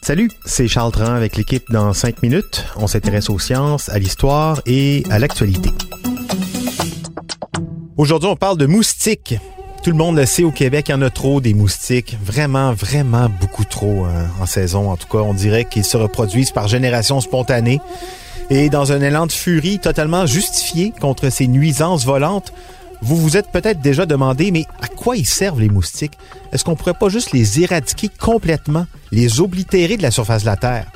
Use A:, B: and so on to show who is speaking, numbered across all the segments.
A: Salut, c'est Charles Tran avec l'équipe dans 5 minutes. On s'intéresse aux sciences, à l'histoire et à l'actualité. Aujourd'hui, on parle de moustiques. Tout le monde le sait, au Québec, il y en a trop des moustiques. Vraiment, vraiment beaucoup trop hein, en saison. En tout cas, on dirait qu'ils se reproduisent par génération spontanée. Et dans un élan de furie totalement justifié contre ces nuisances volantes, vous vous êtes peut-être déjà demandé, mais à quoi ils servent les moustiques? Est-ce qu'on pourrait pas juste les éradiquer complètement, les oblitérer de la surface de la Terre?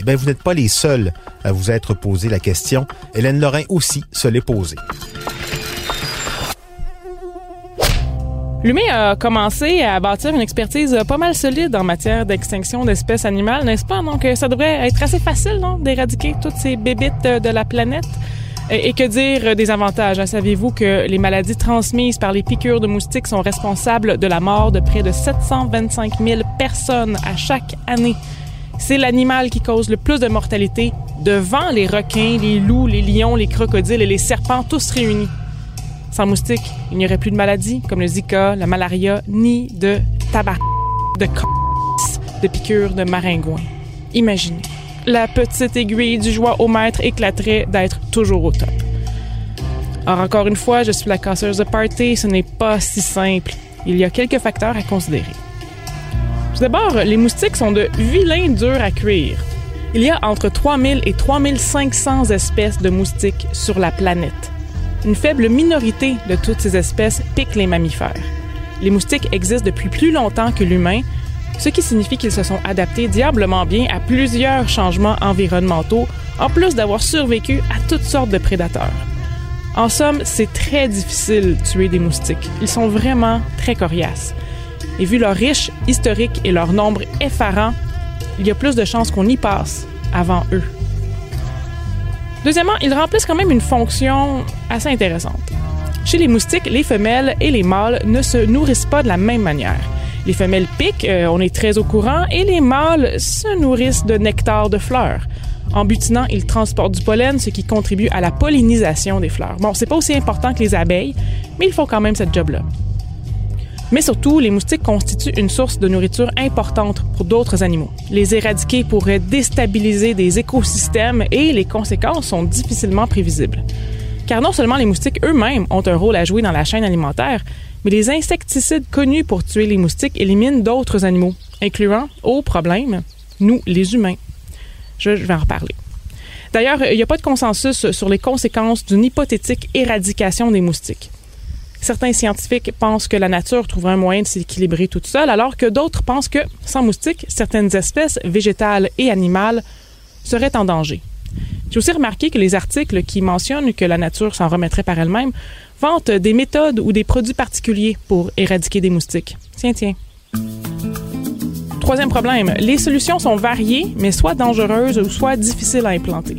A: Eh bien, vous n'êtes pas les seuls à vous être posé la question. Hélène Lorrain aussi se l'est posée.
B: L'humain a commencé à bâtir une expertise pas mal solide en matière d'extinction d'espèces animales, n'est-ce pas? Donc, ça devrait être assez facile d'éradiquer toutes ces bébites de la planète. Et, que dire des avantages? Hein? Savez-vous que les maladies transmises par les piqûres de moustiques sont responsables de la mort de près de 725 000 personnes à chaque année? C'est l'animal qui cause le plus de mortalité devant les requins, les loups, les lions, les crocodiles et les serpents, tous réunis. Sans moustiques, il n'y aurait plus de maladies comme le Zika, la malaria, ni de tabac, de de piqûres de maringouins. Imaginez la petite aiguille du joie au maître éclaterait d'être toujours au top. Or, encore une fois, je suis la casseuse de party, ce n'est pas si simple. Il y a quelques facteurs à considérer. Tout d'abord, les moustiques sont de vilains durs à cuire. Il y a entre 3000 et 3500 espèces de moustiques sur la planète. Une faible minorité de toutes ces espèces piquent les mammifères. Les moustiques existent depuis plus longtemps que l'humain, ce qui signifie qu'ils se sont adaptés diablement bien à plusieurs changements environnementaux, en plus d'avoir survécu à toutes sortes de prédateurs. En somme, c'est très difficile de tuer des moustiques. Ils sont vraiment très coriaces. Et vu leur riche historique et leur nombre effarant, il y a plus de chances qu'on y passe avant eux. Deuxièmement, ils remplissent quand même une fonction assez intéressante. Chez les moustiques, les femelles et les mâles ne se nourrissent pas de la même manière. Les femelles piquent, euh, on est très au courant, et les mâles se nourrissent de nectar de fleurs. En butinant, ils transportent du pollen, ce qui contribue à la pollinisation des fleurs. Bon, c'est pas aussi important que les abeilles, mais ils font quand même cette job-là. Mais surtout, les moustiques constituent une source de nourriture importante pour d'autres animaux. Les éradiquer pourrait déstabiliser des écosystèmes et les conséquences sont difficilement prévisibles. Car non seulement les moustiques eux-mêmes ont un rôle à jouer dans la chaîne alimentaire, mais les insecticides connus pour tuer les moustiques éliminent d'autres animaux, incluant, au problème, nous, les humains. Je, vais en reparler. D'ailleurs, il n'y a pas de consensus sur les conséquences d'une hypothétique éradication des moustiques. Certains scientifiques pensent que la nature trouverait un moyen de s'équilibrer toute seule, alors que d'autres pensent que, sans moustiques, certaines espèces végétales et animales seraient en danger. J'ai aussi remarqué que les articles qui mentionnent que la nature s'en remettrait par elle-même vantent des méthodes ou des produits particuliers pour éradiquer des moustiques. Tiens, tiens. Troisième problème, les solutions sont variées, mais soit dangereuses ou soit difficiles à implanter.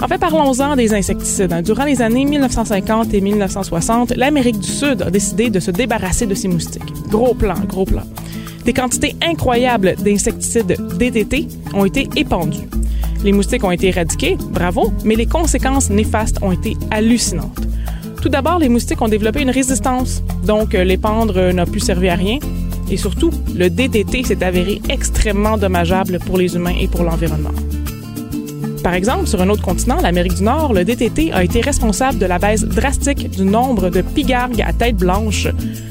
B: En fait, parlons-en des insecticides. Durant les années 1950 et 1960, l'Amérique du Sud a décidé de se débarrasser de ces moustiques. Gros plan, gros plan. Des quantités incroyables d'insecticides DDT ont été épandues. Les moustiques ont été éradiqués, bravo, mais les conséquences néfastes ont été hallucinantes. Tout d'abord, les moustiques ont développé une résistance, donc euh, l'épandre n'a plus servi à rien. Et surtout, le DDT s'est avéré extrêmement dommageable pour les humains et pour l'environnement. Par exemple, sur un autre continent, l'Amérique du Nord, le DTT a été responsable de la baisse drastique du nombre de pigargues à tête blanche.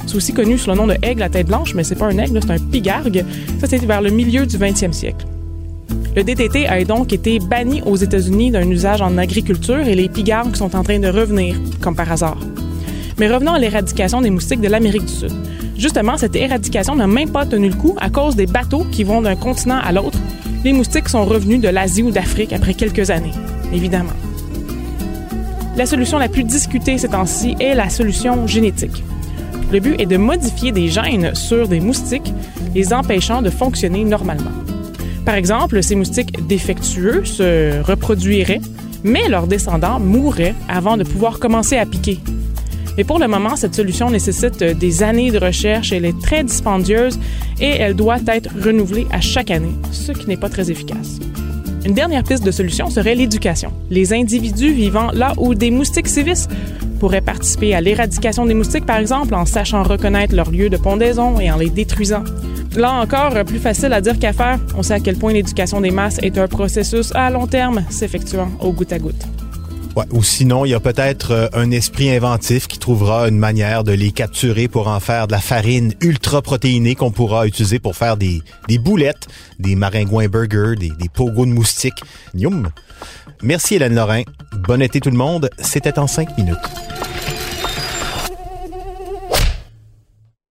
B: C'est aussi connu sous le nom de aigle à tête blanche, mais c'est pas un aigle, c'est un pigargue. Ça, c'était vers le milieu du 20e siècle. Le DTT a donc été banni aux États-Unis d'un usage en agriculture et les pigargues sont en train de revenir, comme par hasard. Mais revenons à l'éradication des moustiques de l'Amérique du Sud. Justement, cette éradication n'a même pas tenu le coup à cause des bateaux qui vont d'un continent à l'autre. Les moustiques sont revenus de l'Asie ou d'Afrique après quelques années, évidemment. La solution la plus discutée ces temps-ci est la solution génétique. Le but est de modifier des gènes sur des moustiques, les empêchant de fonctionner normalement. Par exemple, ces moustiques défectueux se reproduiraient, mais leurs descendants mourraient avant de pouvoir commencer à piquer. Mais pour le moment, cette solution nécessite des années de recherche, elle est très dispendieuse et elle doit être renouvelée à chaque année, ce qui n'est pas très efficace. Une dernière piste de solution serait l'éducation. Les individus vivant là où des moustiques sévissent pourraient participer à l'éradication des moustiques, par exemple, en sachant reconnaître leur lieu de pondaison et en les détruisant. Là encore, plus facile à dire qu'à faire. On sait à quel point l'éducation des masses est un processus à long terme, s'effectuant au goutte à goutte.
A: Ou sinon, il y a peut-être euh, un esprit inventif qui trouvera une manière de les capturer pour en faire de la farine ultra protéinée qu'on pourra utiliser pour faire des, des boulettes, des maringouins burgers, des, des pogos de moustiques. Yum! Merci Hélène Lorrain. Bon été tout le monde. C'était en cinq minutes.